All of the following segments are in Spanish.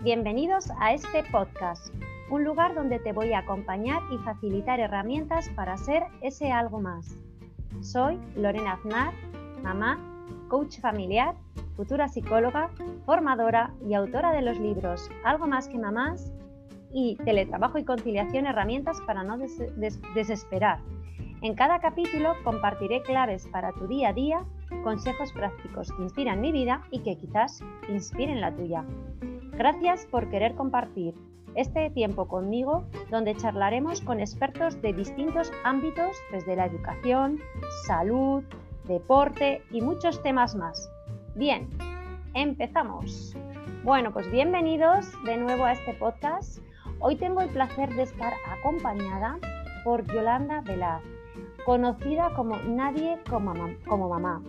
Bienvenidos a este podcast, un lugar donde te voy a acompañar y facilitar herramientas para ser ese algo más. Soy Lorena Aznar, mamá, coach familiar, futura psicóloga, formadora y autora de los libros Algo más que mamás y Teletrabajo y conciliación, herramientas para no desesperar. En cada capítulo compartiré claves para tu día a día, consejos prácticos que inspiran mi vida y que quizás inspiren la tuya. Gracias por querer compartir este tiempo conmigo donde charlaremos con expertos de distintos ámbitos desde la educación, salud, deporte y muchos temas más. Bien, empezamos. Bueno, pues bienvenidos de nuevo a este podcast. Hoy tengo el placer de estar acompañada por Yolanda Velaz, conocida como Nadie como, mamá.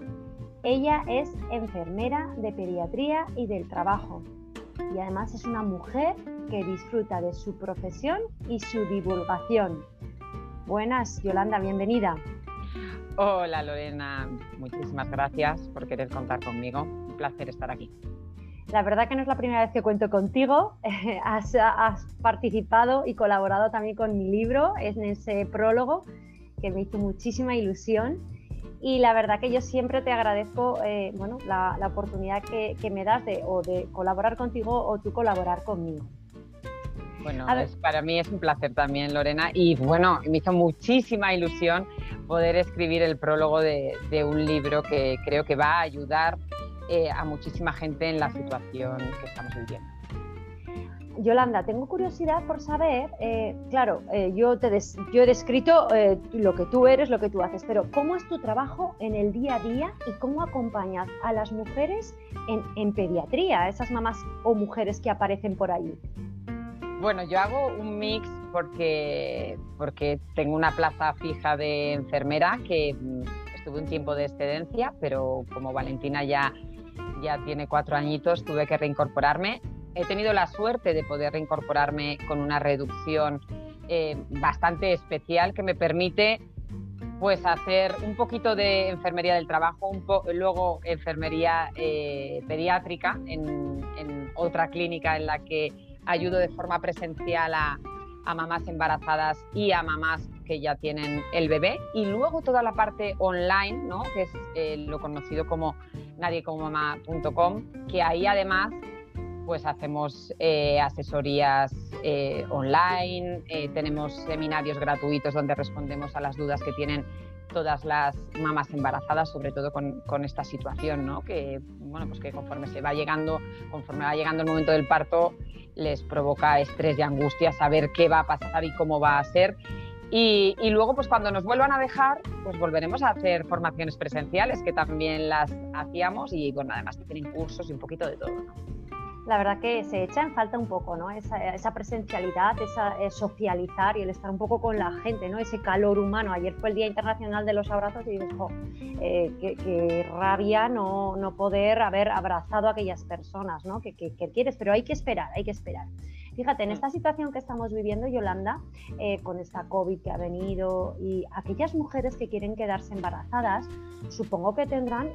Ella es enfermera de pediatría y del trabajo y además es una mujer que disfruta de su profesión y su divulgación. Buenas, Yolanda, bienvenida. Hola Lorena, muchísimas gracias por querer contar conmigo. Un placer estar aquí. La verdad que no es la primera vez que cuento contigo. has, has, participado y colaborado también con mi libro, en ese prólogo que me hizo muchísima ilusión. Y la verdad que yo siempre te agradezco eh, bueno, la, la oportunidad que, que, me das de, o de colaborar contigo o tú colaborar conmigo. Bueno, para mí es un placer también, Lorena. Y bueno, me hizo muchísima ilusión poder escribir el prólogo de, un libro que creo que va a ayudar eh, a muchísima gente en la situación que estamos viviendo. Yolanda, tengo curiosidad por saber, eh, claro, eh, yo, te yo he descrito lo que tú eres, lo que tú haces, pero ¿cómo es tu trabajo en el día a día y cómo acompañas a las mujeres en, en pediatría, esas mamás o mujeres que aparecen por ahí? Bueno, yo hago un mix porque, porque tengo una plaza fija de enfermera que mm, estuve un tiempo de excedencia, pero como Valentina ya, ya tiene cuatro añitos, tuve que reincorporarme. He tenido la suerte de poder reincorporarme con una reducción eh, bastante especial que me permite pues hacer un poquito de enfermería del trabajo, un luego enfermería eh, pediátrica en, otra clínica en la que ayudo de forma presencial a, mamás embarazadas y a mamás que ya tienen el bebé. Y luego toda la parte online, ¿no? que es eh, lo conocido como nadiecomomamá.com, que ahí además pues hacemos eh, asesorías eh, online, tenemos seminarios gratuitos donde respondemos a las dudas que tienen todas las mamás embarazadas, sobre todo con, con, esta situación, ¿no? que, bueno, pues que conforme se va llegando, conforme va llegando el momento del parto, les provoca estrés y angustia saber qué va a pasar y cómo va a ser. Y, y, luego, pues cuando nos vuelvan a dejar, pues volveremos a hacer formaciones presenciales, que también las hacíamos, y bueno, además tienen cursos y un poquito de todo. ¿no? La verdad que se echa en falta un poco, ¿no? Esa, presencialidad, esa eh, socializar y el estar un poco con la gente, ¿no? Ese calor humano. Ayer fue el Día Internacional de los Abrazos y digo, eh, qué, rabia no, no, poder haber abrazado a aquellas personas, ¿no? Que, que, quieres, pero hay que esperar, hay que esperar. Fíjate, en esta situación que estamos viviendo, Yolanda, eh, con esta COVID que ha venido y aquellas mujeres que quieren quedarse embarazadas, supongo que tendrán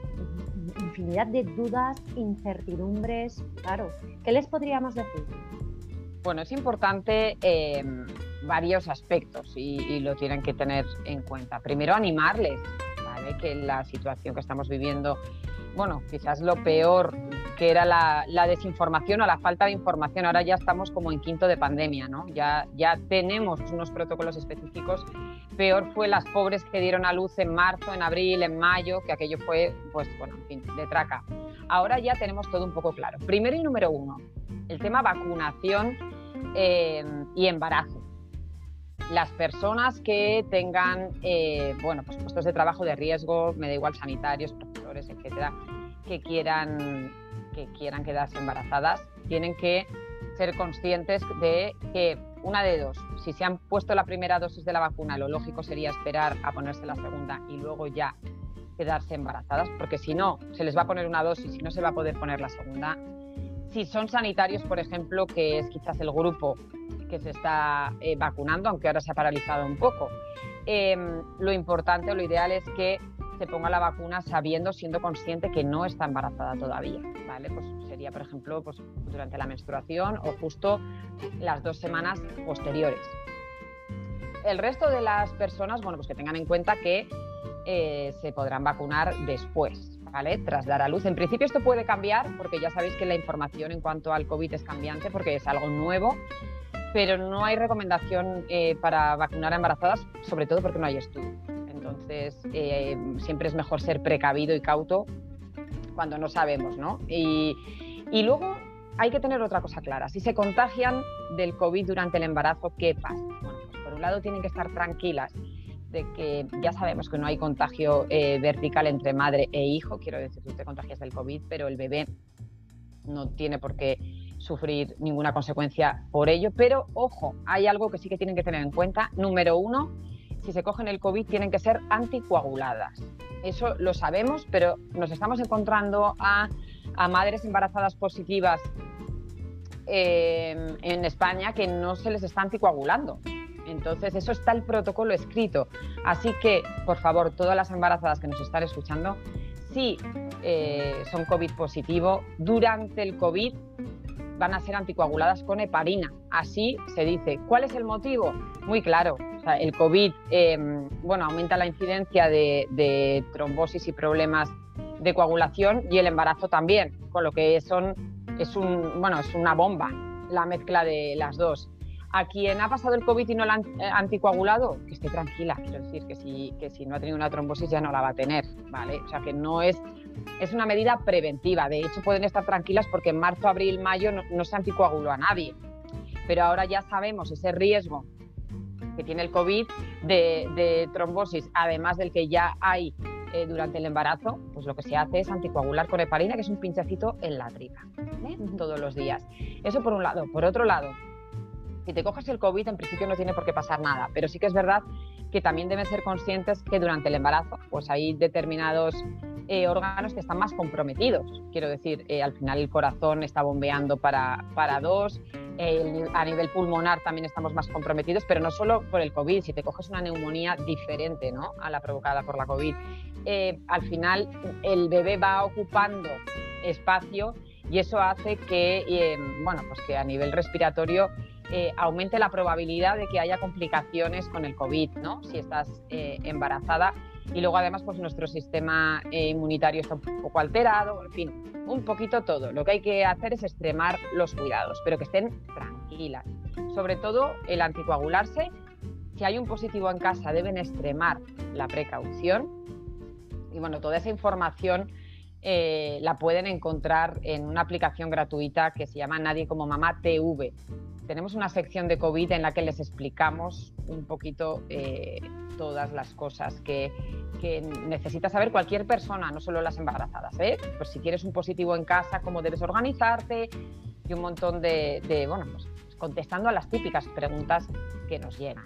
infinidad de dudas, incertidumbres, claro. ¿Qué les podríamos decir? Bueno, es importante em, varios aspectos y, lo tienen que tener en cuenta. Primero, animarles, ¿vale? Que la situación que estamos viviendo, bueno, quizás lo peor que era la, desinformación o la falta de información. Ahora ya estamos como en quinto de pandemia, ¿no? Ya, ya tenemos unos protocolos específicos. Peor fue las pobres que dieron a luz en marzo, en abril, en mayo, que aquello fue, pues, bueno, en fin, de traca. Ahora ya tenemos todo un poco claro. Primero y número uno, el tema vacunación eh, y embarazo. Las personas que tengan, eh, bueno, pues puestos de trabajo de riesgo, me da igual sanitarios, profesores, etcétera, que quieran que quieran quedarse embarazadas tienen que ser conscientes de que una de dos, si se han puesto la primera dosis de la vacuna, lo lógico sería esperar a ponerse la segunda y luego ya quedarse embarazadas, porque si no, se les va a poner una dosis y no se va a poder poner la segunda. Si son sanitarios, por ejemplo, que es quizás el grupo que se está eh, vacunando, aunque ahora se ha paralizado un poco, em, lo importante o lo ideal es que se ponga la vacuna sabiendo, siendo consciente que no está embarazada todavía, ¿vale? Pues sería, por ejemplo, pues durante la menstruación o justo las dos semanas posteriores. El resto de las personas, bueno, pues que tengan en cuenta que eh, se podrán vacunar después, ¿vale? Tras dar a luz. En principio esto puede cambiar porque ya sabéis que la información en cuanto al COVID es cambiante porque es algo nuevo, pero no hay recomendación eh, para vacunar a embarazadas, sobre todo porque no hay estudio. Entonces, eh, siempre es mejor ser precavido y cauto cuando no sabemos, ¿no? Y, y luego hay que tener otra cosa clara. Si se contagian del COVID durante el embarazo, ¿qué pasa? Bueno, pues por un lado tienen que estar tranquilas de que ya sabemos que no hay contagio eh, vertical entre madre e hijo, quiero decir, tú te contagias del COVID, pero el bebé no tiene por qué sufrir ninguna consecuencia por ello. Pero ojo, hay algo que sí que tienen que tener en cuenta. Número uno, si se cogen el COVID tienen que ser anticoaguladas. Eso lo sabemos, pero nos estamos encontrando a, madres embarazadas positivas eh, en España que no se les está anticoagulando. Entonces, eso está el protocolo escrito. Así que, por favor, todas las embarazadas que nos están escuchando, si eh, son COVID positivo, durante el COVID van a ser anticoaguladas con heparina. Así se dice. ¿Cuál es el motivo? Muy claro. El COVID em, bueno, aumenta la incidencia de, trombosis y problemas de coagulación y el embarazo también, con lo que son, es, un, bueno, es una bomba la mezcla de las dos. A quien ha pasado el COVID y no la han eh, anticoagulado, que esté tranquila, quiero decir que si, que si no ha tenido una trombosis ya no la va a tener, ¿vale? O sea que no es, es una medida preventiva, de hecho pueden estar tranquilas porque en marzo, abril, mayo no, se anticoaguló a nadie, pero ahora ya sabemos ese riesgo que tiene el COVID de, trombosis, además del que ya hay eh, durante el embarazo, pues lo que se hace es anticoagular con heparina, que es un pinchacito en la tripa, todos los días. Eso por un lado. Por otro lado, si te coges el COVID, en principio no tiene por qué pasar nada, pero sí que es verdad que también deben ser conscientes que durante el embarazo pues hay determinados eh, órganos que están más comprometidos. Quiero decir, eh, al final el corazón está bombeando para, para dos, a nivel pulmonar también estamos más comprometidos, pero no solo por el COVID, si te coges una neumonía diferente ¿no? a la provocada por la COVID, eh, al final el bebé va ocupando espacio y eso hace que, bueno, pues que a nivel respiratorio eh, aumente la probabilidad de que haya complicaciones con el COVID, ¿no? Si estás eh, embarazada. Y luego además pues nuestro sistema eh, inmunitario está un poco alterado, en fin, un poquito todo. Lo que hay que hacer es extremar los cuidados, pero que estén tranquilas. Sobre todo el anticoagularse. Si hay un positivo en casa deben extremar la precaución. Y bueno, toda esa información la pueden encontrar en una aplicación gratuita que se llama Nadie como Mamá TV tenemos una sección de COVID en la que les explicamos un poquito eh, todas las cosas que, necesita saber cualquier persona, no solo las embarazadas. ¿eh? Pues si quieres un positivo en casa, cómo debes organizarte y un montón de, bueno, pues contestando a las típicas preguntas que nos llegan.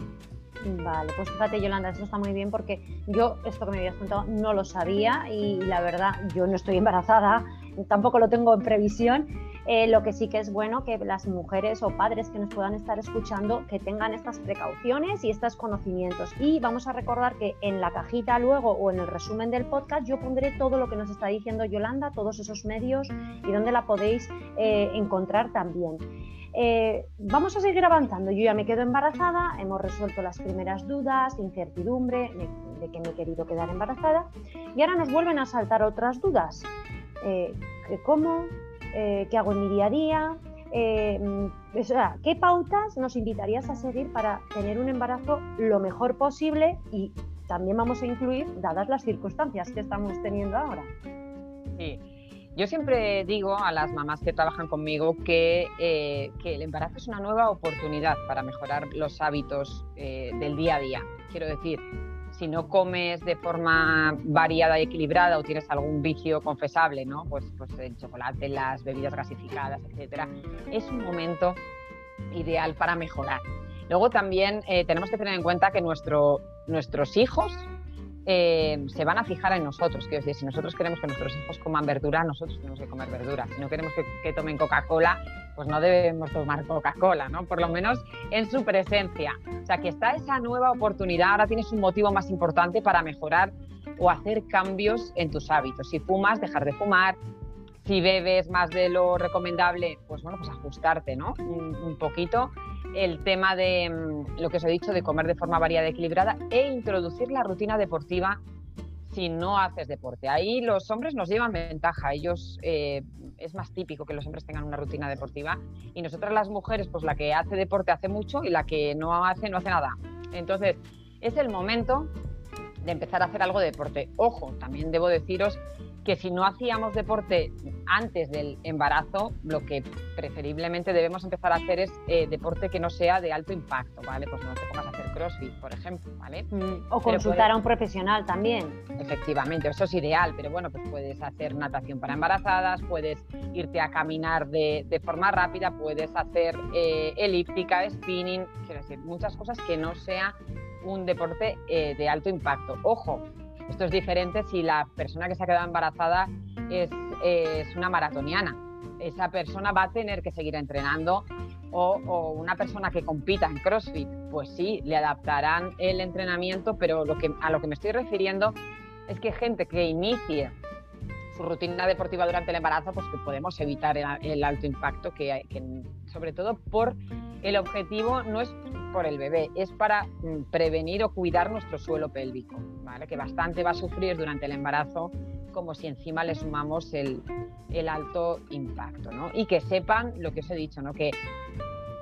Vale, pues fíjate Yolanda, eso está muy bien porque yo esto que me habías contado no lo sabía y la verdad yo no estoy embarazada, tampoco lo tengo en previsión eh, lo que sí que es bueno que las mujeres o padres que nos puedan estar escuchando que tengan estas precauciones y estos conocimientos. Y vamos a recordar que en la cajita luego o en el resumen del podcast yo pondré todo lo que nos está diciendo Yolanda, todos esos medios y dónde la podéis eh, encontrar también. Eh, vamos a seguir avanzando. Yo ya me quedo embarazada, hemos resuelto las primeras dudas, incertidumbre de que me he querido quedar embarazada y ahora nos vuelven a saltar otras dudas. ¿Cómo? Eh, qué hago en mi día a día, eh, mm, qué pautas nos invitarías a seguir para tener un embarazo lo mejor posible y también vamos a incluir dadas las circunstancias que estamos teniendo ahora. Sí. Yo siempre digo a las mamás que trabajan conmigo que, eh, que el embarazo es una nueva oportunidad para mejorar los hábitos del día a día. Quiero decir, si no comes de forma variada y equilibrada o tienes algún vicio confesable, ¿no? Pues, pues el chocolate, las bebidas gasificadas, etcétera, es un momento ideal para mejorar. Luego también eh, tenemos que tener en cuenta que nuestro, nuestros hijos eh, se van a fijar en nosotros. Quiero decir, si nosotros queremos que nuestros hijos coman verdura, nosotros tenemos que comer verdura. Si no queremos que, tomen Coca-Cola, pues no debemos tomar Coca-Cola, ¿no? Por lo menos en su presencia. O sea, que está esa nueva oportunidad, ahora tienes un motivo más importante para mejorar o hacer cambios en tus hábitos. Si fumas, dejar de fumar. Si bebes más de lo recomendable, pues bueno, pues ajustarte, ¿no? Un, poquito. El tema de mm, lo que os he dicho, de comer de forma variada y equilibrada e introducir la rutina deportiva si no haces deporte. Ahí los hombres nos llevan ventaja. Ellos eh, es más típico que los hombres tengan una rutina deportiva y nosotras las mujeres, pues la que hace deporte hace mucho y la que no hace no hace nada. Entonces es el momento de empezar a hacer algo de deporte. Ojo, también debo deciros que si no hacíamos deporte antes del embarazo, lo que preferiblemente debemos empezar a hacer es eh, deporte que no sea de alto impacto, ¿vale? Pues no te pongas a hacer crossfit, por ejemplo, ¿vale? Mm, o consultar a un profesional también. Efectivamente, eso es ideal, pero bueno, pues puedes hacer natación para embarazadas, puedes irte a caminar de, forma rápida, puedes hacer eh, elíptica, spinning, quiero decir, muchas cosas que no sea un deporte eh, de alto impacto. Ojo, esto es diferente si la persona que se ha quedado embarazada es, una maratoniana. Esa persona va a tener que seguir entrenando o, una persona que compita en CrossFit, pues sí, le adaptarán el entrenamiento, pero lo que, a lo que me estoy refiriendo es que gente que inicie su rutina deportiva durante el embarazo, pues que podemos evitar el, alto impacto, que, que, sobre todo por el objetivo no es por el bebé, es para mm, prevenir o cuidar nuestro suelo pélvico, ¿vale? que bastante va a sufrir durante el embarazo, como si encima le sumamos el, el alto impacto. ¿no? Y que sepan lo que os he dicho, ¿no? que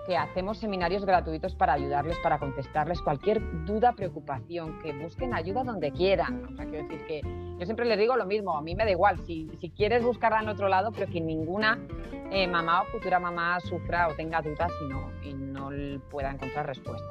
que hacemos seminarios gratuitos para ayudarles, para contestarles cualquier duda, preocupación, que busquen ayuda donde quieran. O sea, quiero decir que yo siempre les digo lo mismo, a mí me da igual, si, si quieres buscarla en otro lado, pero que ninguna eh, mamá o futura mamá sufra o tenga dudas y no, y no pueda encontrar respuesta.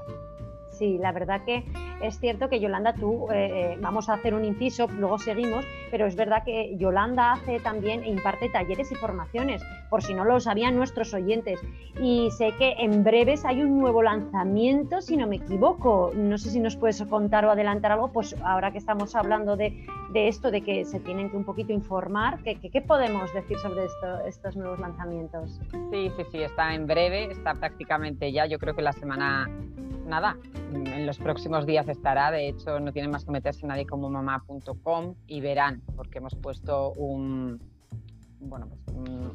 Sí, la verdad que es cierto que Yolanda, tú, eh, eh, vamos a hacer un inciso, luego seguimos, pero es verdad que Yolanda hace también e imparte talleres y formaciones, por si no lo sabían nuestros oyentes. Y sé que en breves hay un nuevo lanzamiento, si no me equivoco. No sé si nos puedes contar o adelantar algo, pues ahora que estamos hablando de, esto, de que se tienen que un poquito informar, ¿qué, qué, podemos decir sobre estos nuevos lanzamientos? Sí, sí, sí, está en breve, está prácticamente ya, yo creo que la semana nada, en los próximos días estará. De hecho, no tienen más que meterse nadie como mamá.com y verán, porque hemos puesto un, bueno, pues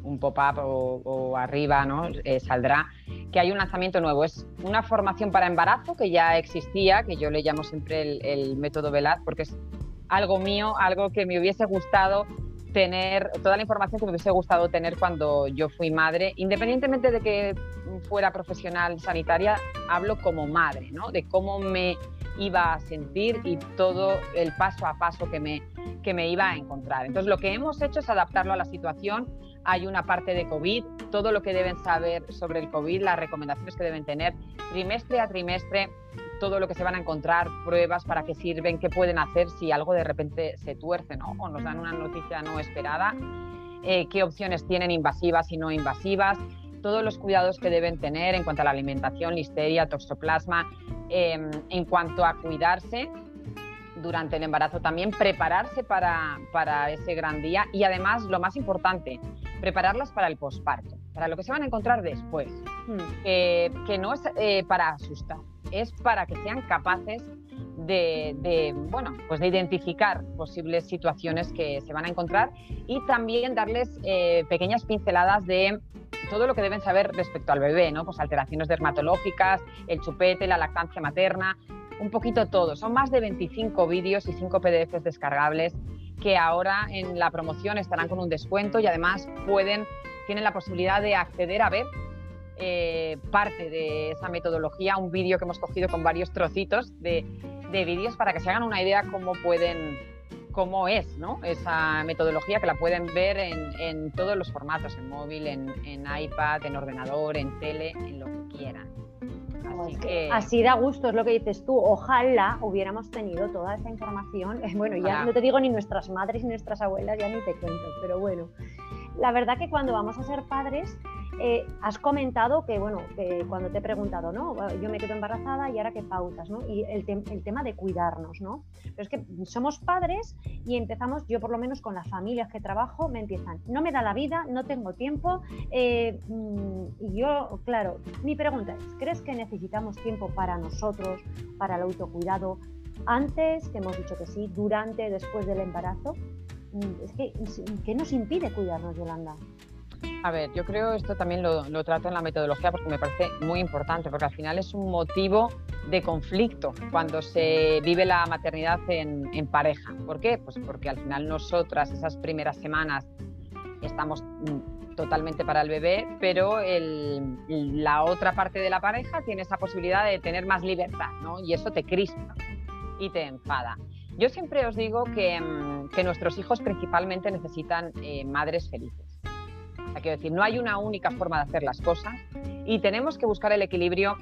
un, pop-up o, arriba, ¿no? Eh, saldrá que hay un lanzamiento nuevo. Es una formación para embarazo que ya existía, que yo le llamo siempre el, el método Velar, porque es algo mío, algo que me hubiese gustado tener toda la información que me hubiese gustado tener cuando yo fui madre, independientemente de que fuera profesional sanitaria, hablo como madre, ¿no? De cómo me iba a sentir y todo el paso a paso que me, que me iba a encontrar. Entonces, lo que hemos hecho es adaptarlo a la situación. Hay una parte de COVID, todo lo que deben saber sobre el COVID, las recomendaciones que deben tener trimestre a trimestre todo lo que se van a encontrar, pruebas para qué sirven, qué pueden hacer si algo de repente se tuerce ¿no? o nos dan una noticia no esperada, eh, qué opciones tienen invasivas y no invasivas, todos los cuidados que deben tener en cuanto a la alimentación, listeria, toxoplasma, em, en cuanto a cuidarse durante el embarazo también, prepararse para, para, ese gran día y además, lo más importante, prepararlas para el posparto, para lo que se van a encontrar después, hmm. que no es eh, para asustar, es para que sean capaces de, bueno, pues de identificar posibles situaciones que se van a encontrar y también darles eh, pequeñas pinceladas de todo lo que deben saber respecto al bebé, ¿no? Pues alteraciones dermatológicas, el chupete, la lactancia materna, un poquito todo. Son más de 25 vídeos y 5 PDFs descargables que ahora en la promoción estarán con un descuento y además pueden, tienen la posibilidad de acceder a ver eh, parte de esa metodología, un vídeo que hemos cogido con varios trocitos de, vídeos para que se hagan una idea cómo pueden cómo es esa metodología que la pueden ver en, todos los formatos, en móvil, en, iPad, en ordenador, en tele, en lo que quieran. Así, que... así da gusto, es lo que dices tú. Ojalá hubiéramos tenido toda esa información. Bueno, ya no te digo ni nuestras madres ni nuestras abuelas, ya ni te cuento, pero bueno. La verdad que cuando vamos a ser padres eh, has comentado que, bueno, cuando te he preguntado, ¿no? Yo me quedo embarazada y ahora qué pautas, ¿no? Y el, tema de cuidarnos, ¿no? Pero es que somos padres y empezamos, yo por lo menos con las familias que trabajo, me empiezan, no me da la vida, no tengo tiempo. Eh, mm, y yo, claro, mi pregunta es, ¿crees que necesitamos tiempo para nosotros, para el autocuidado? antes, que hemos dicho que sí, durante, después del embarazo. Mm, es que, ¿qué nos impide cuidarnos, Yolanda? A ver, yo creo esto también lo, lo, trato en la metodología porque me parece muy importante, porque al final es un motivo de conflicto cuando se vive la maternidad en, en pareja. ¿Por qué? Pues porque al final nosotras esas primeras semanas estamos mm, totalmente para el bebé, pero el, la otra parte de la pareja tiene esa posibilidad de tener más libertad, ¿no? Y eso te crispa y te enfada. Yo siempre os digo que, mm, que nuestros hijos principalmente necesitan eh, madres felices. Quiero decir, no hay una única forma de hacer las cosas y tenemos que buscar el equilibrio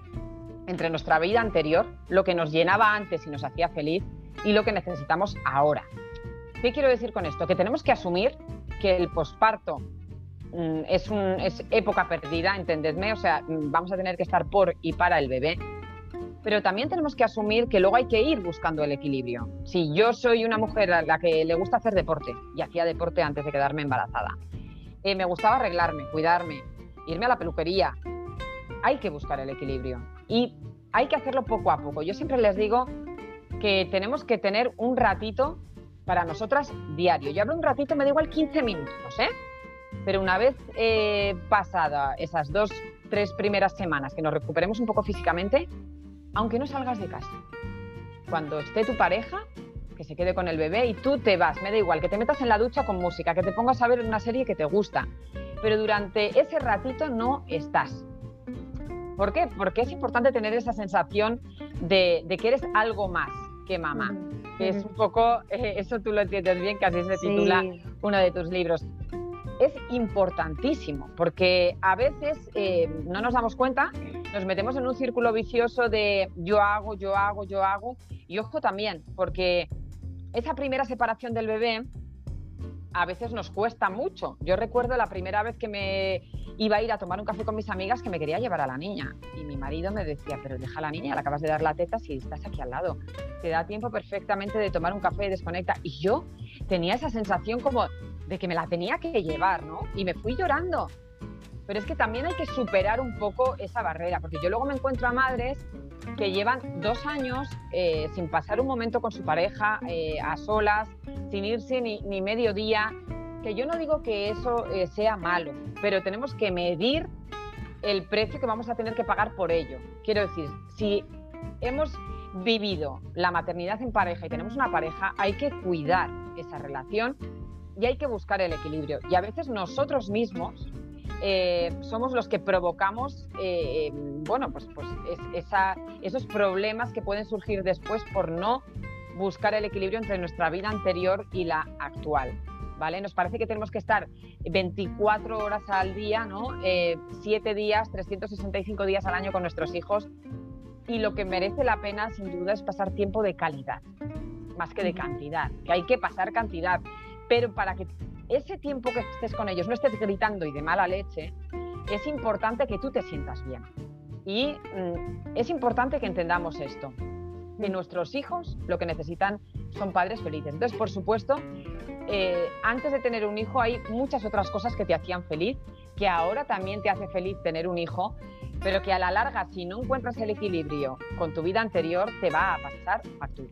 entre nuestra vida anterior, lo que nos llenaba antes y nos hacía feliz, y lo que necesitamos ahora. ¿Qué quiero decir con esto? Que tenemos que asumir que el posparto mm, es, es época perdida, entendedme, o sea, mm, vamos a tener que estar por y para el bebé, pero también tenemos que asumir que luego hay que ir buscando el equilibrio. Si yo soy una mujer a la que le gusta hacer deporte, y hacía deporte antes de quedarme embarazada, eh, me gustaba arreglarme, cuidarme, irme a la peluquería, hay que buscar el equilibrio y hay que hacerlo poco a poco. Yo siempre les digo que tenemos que tener un ratito para nosotras diario. Yo hablo un ratito, me da igual 15 minutos, ¿eh? Pero una vez eh, pasada esas dos, tres primeras semanas que nos recuperemos un poco físicamente, aunque no salgas de casa, cuando esté tu pareja, que se quede con el bebé y tú te vas, me da igual, que te metas en la ducha con música, que te pongas a ver una serie que te gusta, pero durante ese ratito no estás. ¿Por qué? Porque es importante tener esa sensación de, que eres algo más que mamá. Que es un poco, eh, eso tú lo entiendes bien, que así se titula uno de tus libros. Es importantísimo, porque a veces eh, no nos damos cuenta, nos metemos en un círculo vicioso de yo hago, yo hago, yo hago. Y ojo también, porque esa primera separación del bebé a veces nos cuesta mucho. Yo recuerdo la primera vez que me iba a ir a tomar un café con mis amigas que me quería llevar a la niña. Y mi marido me decía, pero deja a la niña, le acabas de dar la teta si estás aquí al lado. Te da tiempo perfectamente de tomar un café y desconecta. Y yo tenía esa sensación como de que me la tenía que llevar, ¿no? Y me fui llorando. Pero es que también hay que superar un poco esa barrera, porque yo luego me encuentro a madres que llevan dos años eh, sin pasar un momento con su pareja, eh, a solas, sin irse ni, ni medio día. Que yo no digo que eso eh, sea malo, pero tenemos que medir el precio que vamos a tener que pagar por ello. Quiero decir, si hemos vivido la maternidad en pareja y tenemos una pareja, hay que cuidar esa relación y hay que buscar el equilibrio. Y a veces nosotros mismos eh, somos los que provocamos eh, bueno, pues, pues esos problemas que pueden surgir después por no buscar el equilibrio entre nuestra vida anterior y la actual. ¿Vale? Nos parece que tenemos que estar 24 horas al día, ¿no? Eh, 7 días, 365 días al año con nuestros hijos y lo que merece la pena sin duda es pasar tiempo de calidad, más que de cantidad, que hay que pasar cantidad, pero para que ese tiempo que estés con ellos no estés gritando y de mala leche, es importante que tú te sientas bien. Y mm, es importante que entendamos esto, que nuestros hijos lo que necesitan son padres felices. Entonces, por supuesto, eh, antes de tener un hijo hay muchas otras cosas que te hacían feliz, que ahora también te hace feliz tener un hijo, pero que a la larga, si no encuentras el equilibrio con tu vida anterior, te va a pasar factura.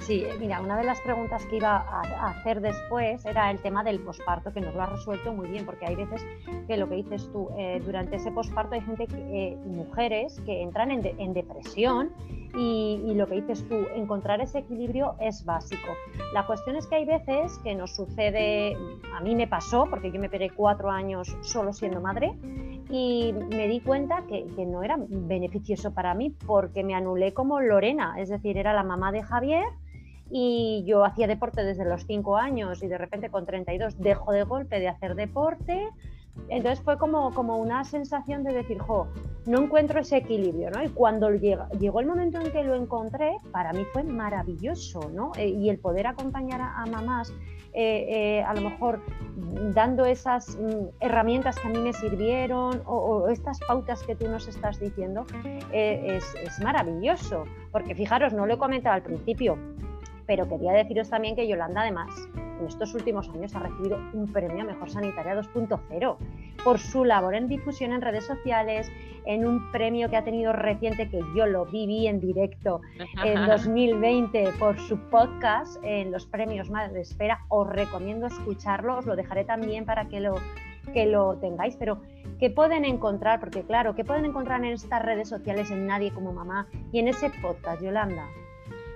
Sí, mira, una de las preguntas que iba a hacer después era el tema del posparto, que nos lo ha resuelto muy bien, porque hay veces que lo que dices tú, eh, durante ese posparto hay gente, que, eh, mujeres que entran en, depresión y, y, lo que dices tú, encontrar ese equilibrio es básico. La cuestión es que hay veces que nos sucede, a mí me pasó, porque yo me pegué cuatro años solo siendo madre, y me di cuenta que, no era beneficioso para mí porque me anulé como Lorena, es decir, era la mamá de Javier y yo hacía deporte desde los 5 años y de repente con 32 dejo de golpe de hacer deporte. Entonces fue como, como una sensación de decir, jo, no encuentro ese equilibrio, ¿no? Y cuando llegó el momento en que lo encontré, para mí fue maravilloso, ¿no? Eh, y el poder acompañar a, mamás, eh, eh, a lo mejor dando esas mm, herramientas que a mí me sirvieron o, estas pautas que tú nos estás diciendo, es, es maravilloso. Porque fijaros, no lo he comentado al principio, Pero quería deciros también que Yolanda, además, en estos últimos años ha recibido un premio a Mejor Sanitaria 2.0 por su labor en difusión en redes sociales, en un premio que ha tenido reciente que yo lo viví en directo en 2020 por su podcast en los premios Madre de Espera. Os recomiendo escucharlo, os lo dejaré también para que lo, que lo tengáis, pero ¿qué pueden encontrar? Porque claro, ¿qué pueden encontrar en estas redes sociales en Nadie como Mamá y en ese podcast, Yolanda?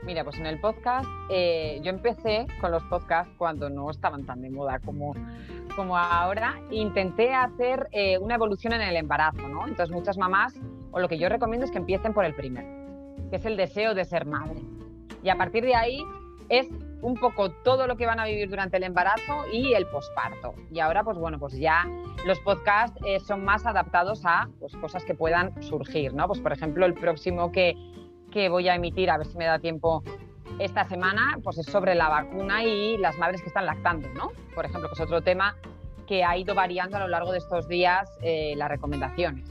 Mira, pues en el podcast, eh, yo empecé con los podcasts cuando no estaban tan de moda como, como ahora. Intenté hacer eh, una evolución en el embarazo, ¿no? Entonces muchas mamás, o lo que yo recomiendo es que empiecen por el primer, que es el deseo de ser madre. Y a partir de ahí es un poco todo lo que van a vivir durante el embarazo y el posparto. Y ahora, pues bueno, pues ya los podcasts eh, son más adaptados a pues, cosas que puedan surgir, ¿no? Pues por ejemplo, el próximo que que voy a emitir, a ver si me da tiempo esta semana, pues es sobre la vacuna y las madres que están lactando, ¿no? Por ejemplo, que es otro tema que ha ido variando a lo largo de estos días eh, las recomendaciones.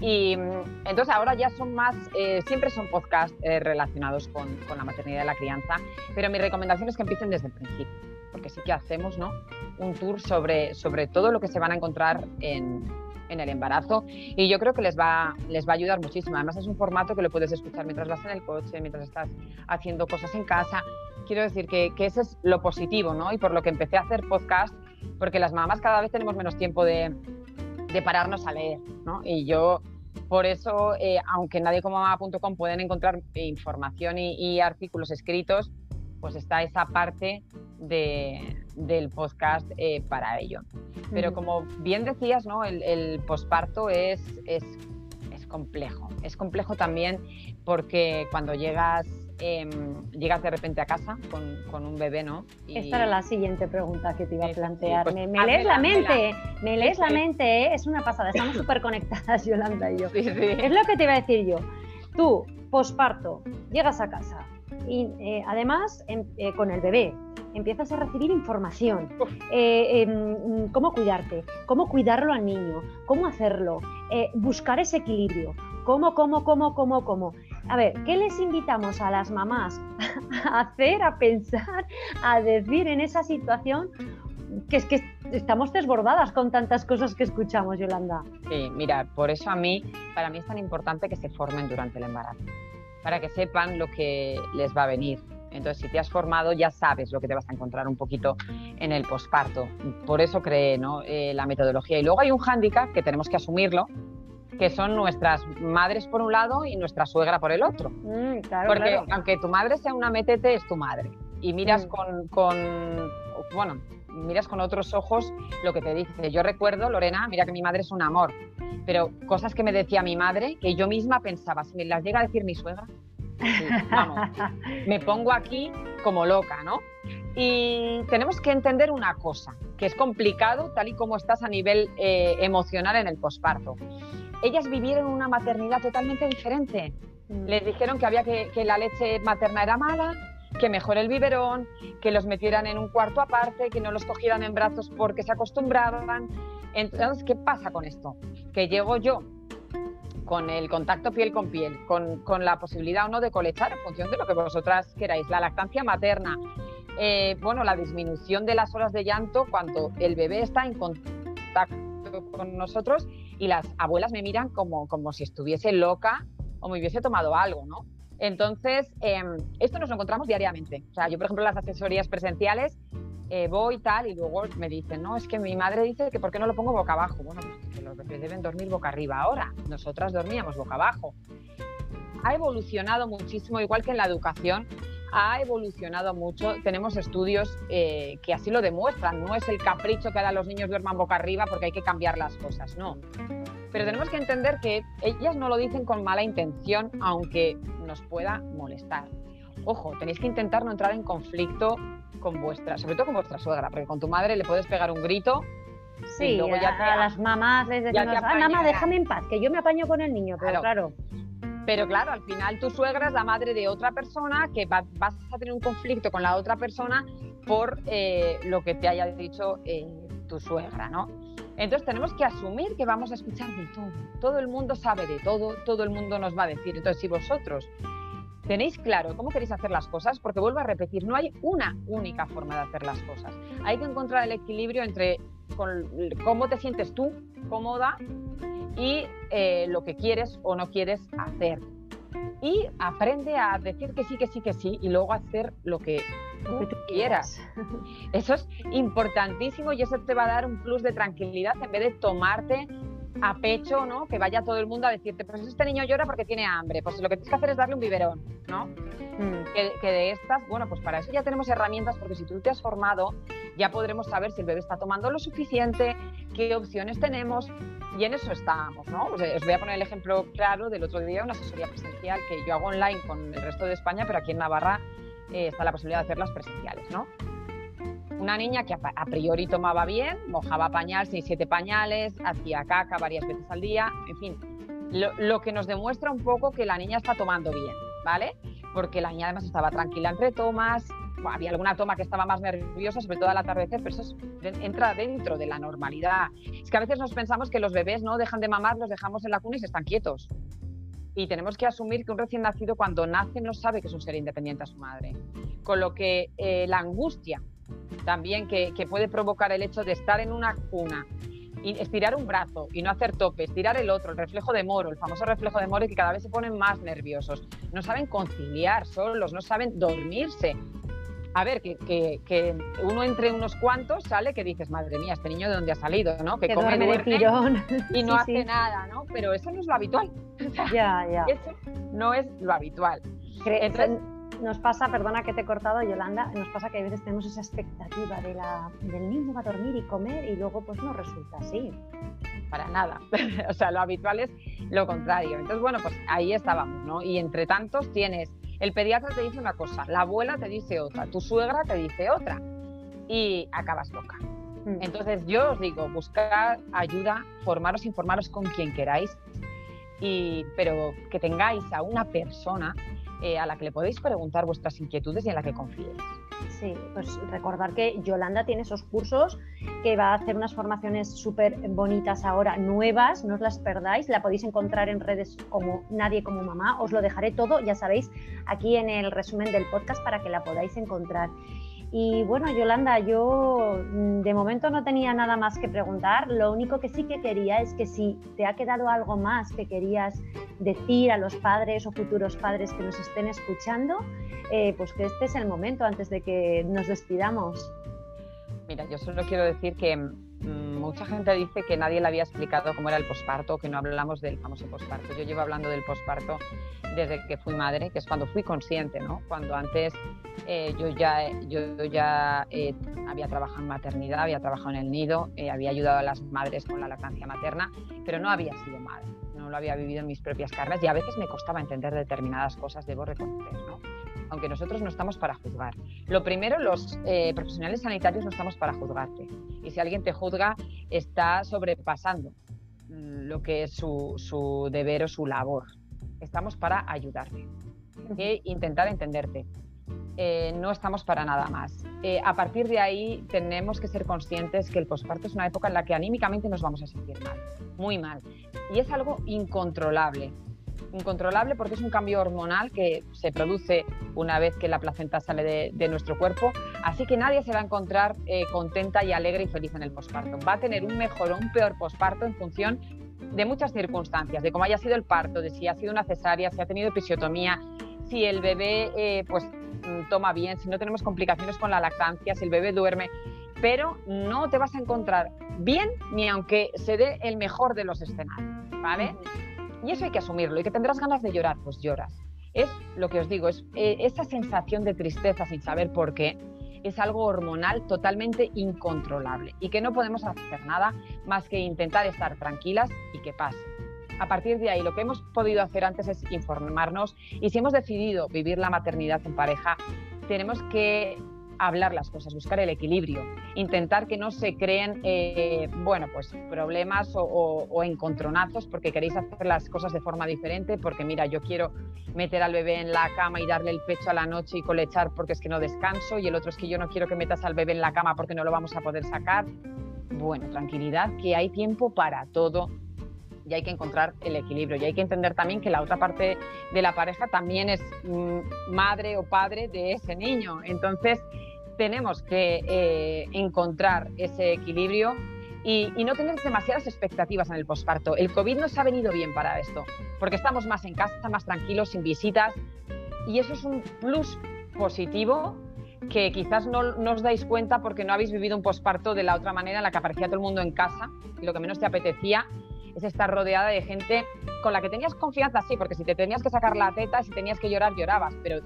Y mm, entonces ahora ya son más, eh, siempre son podcasts eh, relacionados con, con, la maternidad y la crianza, pero mi recomendación es que empiecen desde el principio, porque sí que hacemos ¿no? un tour sobre, sobre todo lo que se van a encontrar en, en el embarazo y yo creo que les va, les va a ayudar muchísimo. Además es un formato que lo puedes escuchar mientras vas en el coche, mientras estás haciendo cosas en casa. Quiero decir que, que ese es lo positivo, ¿no? Y por lo que empecé a hacer podcast, porque las mamás cada vez tenemos menos tiempo de, de pararnos a leer, ¿no? Y yo por eso, eh, aunque nadie como pueden encontrar información y artículos escritos, pues está esa parte de, del podcast eh, para ello. Pero como bien decías, ¿no? el, el posparto es, es, es, complejo. Es complejo también porque cuando llegas, eh, llegas de repente a casa con, con un bebé, ¿no? Y... Esta era la siguiente pregunta que te iba a plantear. Sí, pues, me, me lees la mente, me lees la mente, ¿eh? es una pasada. Estamos súper conectadas, Yolanda y yo. Sí, es lo que te iba a decir yo. Tú, posparto, llegas a casa, y eh, además em, eh, con el bebé empiezas a recibir información, eh, em, cómo cuidarte, cómo cuidarlo al niño, cómo hacerlo, eh, buscar ese equilibrio, cómo, cómo, cómo, cómo, cómo. A ver, ¿qué les invitamos a las mamás a hacer, a pensar, a decir en esa situación? Que es que estamos desbordadas con tantas cosas que escuchamos, Yolanda. Sí, mira, por eso a mí, para mí es tan importante que se formen durante el embarazo para que sepan lo que les va a venir. Entonces, si te has formado, ya sabes lo que te vas a encontrar un poquito en el posparto. Por eso creé ¿no? eh, la metodología. Y luego hay un hándicap que tenemos que asumirlo, que son nuestras madres por un lado y nuestra suegra por el otro. Mm, claro, Porque claro. aunque tu madre sea una metete, es tu madre. Y miras mm. con, con, bueno, miras con otros ojos lo que te dice. Yo recuerdo, Lorena, mira que mi madre es un amor, pero cosas que me decía mi madre que yo misma pensaba, si me las llega a decir mi suegra, sí, vamos, me pongo aquí como loca, ¿no? Y tenemos que entender una cosa, que es complicado tal y como estás a nivel eh, emocional en el posparto. Ellas vivieron una maternidad totalmente diferente. Mm. Les dijeron que había que, que la leche materna era mala, que mejor el biberón, que los metieran en un cuarto aparte, que no los cogieran en brazos porque se acostumbraban. Entonces, ¿qué pasa con esto? Que llego yo con el contacto piel con piel, con, con, la posibilidad o no de colechar en función de lo que vosotras queráis, la lactancia materna, eh, bueno, la disminución de las horas de llanto cuando el bebé está en contacto con nosotros y las abuelas me miran como, como si estuviese loca o me hubiese tomado algo, ¿no? Entonces, eh, esto nos lo encontramos diariamente. O sea, yo, por ejemplo, las asesorías presenciales eh, voy tal y luego me dicen, no, es que mi madre dice que por qué no lo pongo boca abajo. Bueno, pues que los bebés deben dormir boca arriba ahora. Nosotras dormíamos boca abajo. Ha evolucionado muchísimo, igual que en la educación, ha evolucionado mucho. Tenemos estudios eh, que así lo demuestran. No es el capricho que ahora los niños duerman boca arriba porque hay que cambiar las cosas, no. Pero tenemos que entender que ellas no lo dicen con mala intención, aunque nos pueda molestar. Ojo, tenéis que intentar no entrar en conflicto con vuestra, sobre todo con vuestra suegra, porque con tu madre le puedes pegar un grito. Sí, y luego ya te, a las mamás les decimos, ah, mamá, déjame en paz, que yo me apaño con el niño, pero claro. claro. Pero claro, al final tu suegra es la madre de otra persona, que va, vas a tener un conflicto con la otra persona por eh, lo que te haya dicho eh, tu suegra, ¿no? Entonces tenemos que asumir que vamos a escuchar de todo. Todo el mundo sabe de todo, todo el mundo nos va a decir. Entonces, si vosotros ¿Tenéis claro cómo queréis hacer las cosas? Porque vuelvo a repetir, no hay una única forma de hacer las cosas. Hay que encontrar el equilibrio entre cómo te sientes tú cómoda y eh, lo que quieres o no quieres hacer. Y aprende a decir que sí, que sí, que sí y luego hacer lo que tú quieras. Eso es importantísimo y eso te va a dar un plus de tranquilidad en vez de tomarte a pecho, ¿no? Que vaya todo el mundo a decirte, pues este niño llora porque tiene hambre, pues lo que tienes que hacer es darle un biberón, ¿no? Mm. Que, de estas, bueno, pues para eso ya tenemos herramientas, porque si tú te has formado, ya podremos saber si el bebé está tomando lo suficiente, qué opciones tenemos, y en eso estamos, ¿no? os voy a poner el ejemplo claro del otro día, una asesoría presencial que yo hago online con el resto de España, pero aquí en Navarra eh, está la posibilidad de hacerlas presenciales, ¿no? Una niña que a, priori tomaba bien, mojaba pañal, seis, siete pañales, hacía caca varias veces al día, en fin, lo, que nos demuestra un poco que la niña está tomando bien, ¿vale? Porque la niña además estaba tranquila entre tomas, había alguna toma que estaba más nerviosa, sobre todo al atardecer, pero eso entra dentro de la normalidad. Es que a veces nos pensamos que los bebés no dejan de mamar, los dejamos en la cuna y están quietos. Y tenemos que asumir que un recién nacido cuando nace no sabe que es un ser independiente a su madre. Con lo que eh, la angustia también que, puede provocar el hecho de estar en una cuna y estirar un brazo y no hacer tope, estirar el otro, el reflejo de Moro, el famoso reflejo de Moro, que cada vez se ponen más nerviosos. No saben conciliar solos, no saben dormirse. A ver, que, uno entre unos cuantos sale que dices, madre mía, este niño de dónde ha salido, ¿no? Que, come de tirón. y no hace nada, ¿no? Pero eso no es lo habitual. ya, ya. Eso no es lo habitual. Entonces, nos pasa, perdona que te he cortado, Yolanda, nos pasa que a veces tenemos esa expectativa de la, del niño va a dormir y comer y luego pues no resulta así. Para nada. o sea, lo habitual es lo contrario. Entonces, bueno, pues ahí estábamos, ¿no? Y entre tantos tienes, el pediatra te dice una cosa, la abuela te dice otra, tu suegra te dice otra y acabas loca. Mm. Entonces yo os digo, buscar ayuda, formaros, informaros con quien queráis, y, pero que tengáis a una persona eh, a la que le podéis preguntar vuestras inquietudes y en la que confiéis. Sí, pues recordar que Yolanda tiene esos cursos, que va a hacer unas formaciones súper bonitas ahora, nuevas, no os las perdáis, la podéis encontrar en redes como Nadie como Mamá, os lo dejaré todo, ya sabéis, aquí en el resumen del podcast para que la podáis encontrar. Y bueno, Yolanda, yo mm, de momento no tenía nada más que preguntar. Lo único que sí que quería es que si te ha quedado algo más que querías decir a los padres o futuros padres que nos estén escuchando, eh, pues que este es el momento antes de que nos despidamos. Mira, yo solo quiero decir que mm, mucha gente dice que nadie le había explicado cómo era el posparto, que no hablamos del famoso posparto. Yo llevo hablando del posparto desde que fui madre, que es cuando fui consciente, ¿no? Cuando antes eh, yo ya, yo ya eh, había trabajado en maternidad, había trabajado en el nido, eh, había ayudado a las madres con la lactancia materna, pero no había sido madre, no lo había vivido en mis propias carnes y a veces me costaba entender determinadas cosas, debo reconocer, ¿no? Aunque nosotros no estamos para juzgar. Lo primero, los eh, profesionales sanitarios no estamos para juzgarte. Y si alguien te juzga, está sobrepasando mm, lo que es su, deber o su labor. Estamos para ayudarte e intentar entenderte. Eh, no estamos para nada más. Eh, a partir de ahí tenemos que ser conscientes que el posparto es una época en la que anímicamente nos vamos a sentir mal, muy mal. Y es algo incontrolable incontrolable porque es un cambio hormonal que se produce una vez que la placenta sale de, nuestro cuerpo, así que nadie se va a encontrar eh, contenta y alegre y feliz en el posparto. Va a tener un mejor o un peor posparto en función de muchas circunstancias, de cómo haya sido el parto, de si ha sido una cesárea, si ha tenido episiotomía, si el bebé eh, pues mm, toma bien, si no tenemos complicaciones con la lactancia, si el bebé duerme, pero no te vas a encontrar bien ni aunque se dé el mejor de los escenarios, ¿vale? Y eso hay que asumirlo. Y que tendrás ganas de llorar, pues lloras. Es lo que os digo, es eh, esa sensación de tristeza sin saber por qué es algo hormonal totalmente incontrolable y que no podemos hacer nada más que intentar estar tranquilas y que pase. A partir de ahí, lo que hemos podido hacer antes es informarnos y si hemos decidido vivir la maternidad en pareja, tenemos que hablar las cosas, buscar el equilibrio, intentar que no se creen, eh, bueno, pues problemas o, encontronazos porque queréis hacer las cosas de forma diferente, porque mira, yo quiero meter al bebé en la cama y darle el pecho a la noche y colechar porque es que no descanso, y el otro es que yo no quiero que metas al bebé en la cama porque no lo vamos a poder sacar. Bueno, tranquilidad, que hay tiempo para todo y hay que encontrar el equilibrio. Y hay que entender también que la otra parte de la pareja también es mm, madre o padre de ese niño. Entonces, tenemos que eh, encontrar ese equilibrio y, no tener demasiadas expectativas en el posparto. El COVID nos ha venido bien para esto, porque estamos más en casa, más tranquilos, sin visitas, y eso es un plus positivo que quizás no, no, os dais cuenta porque no habéis vivido un posparto de la otra manera en la que aparecía todo el mundo en casa y lo que menos te apetecía es estar rodeada de gente con la que tenías confianza, sí, porque si te tenías que sacar la teta, si tenías que llorar, llorabas, pero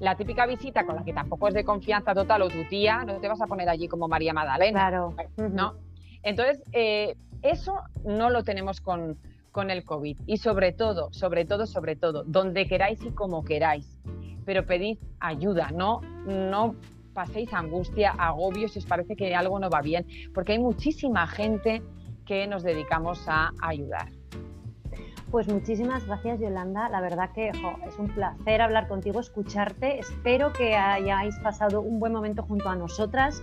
la típica visita con la que tampoco es de confianza total o tu tía, no te vas a poner allí como María Magdalena. Claro. ¿no? Entonces, eh, eso no lo tenemos con, con el COVID. Y sobre todo, sobre todo, sobre todo, donde queráis y como queráis. Pero pedid ayuda, no, no paséis angustia, agobio si os parece que algo no va bien, porque hay muchísima gente que nos dedicamos a ayudar. Pues muchísimas gracias Yolanda, la verdad que es un placer hablar contigo, escucharte, espero que hayáis pasado un buen momento junto a nosotras.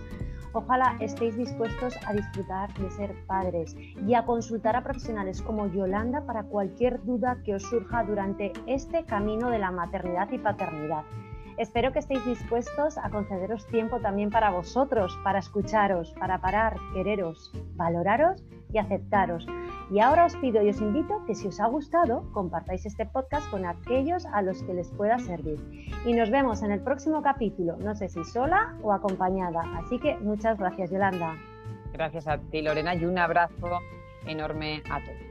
Ojalá estéis dispuestos a disfrutar de ser padres y a consultar a profesionales como Yolanda para cualquier duda que os surja durante este camino de la maternidad y paternidad. Espero que estéis dispuestos a concederos tiempo también para vosotros, para escucharos, para parar, quereros, valoraros y aceptaros. Y ahora os pido y os invito que si os ha gustado, compartáis este podcast con aquellos a los que les pueda servir. Y nos vemos en el próximo capítulo, no sé si sola o acompañada. Así que muchas gracias, Yolanda. Gracias a ti, Lorena, y un abrazo enorme a todos.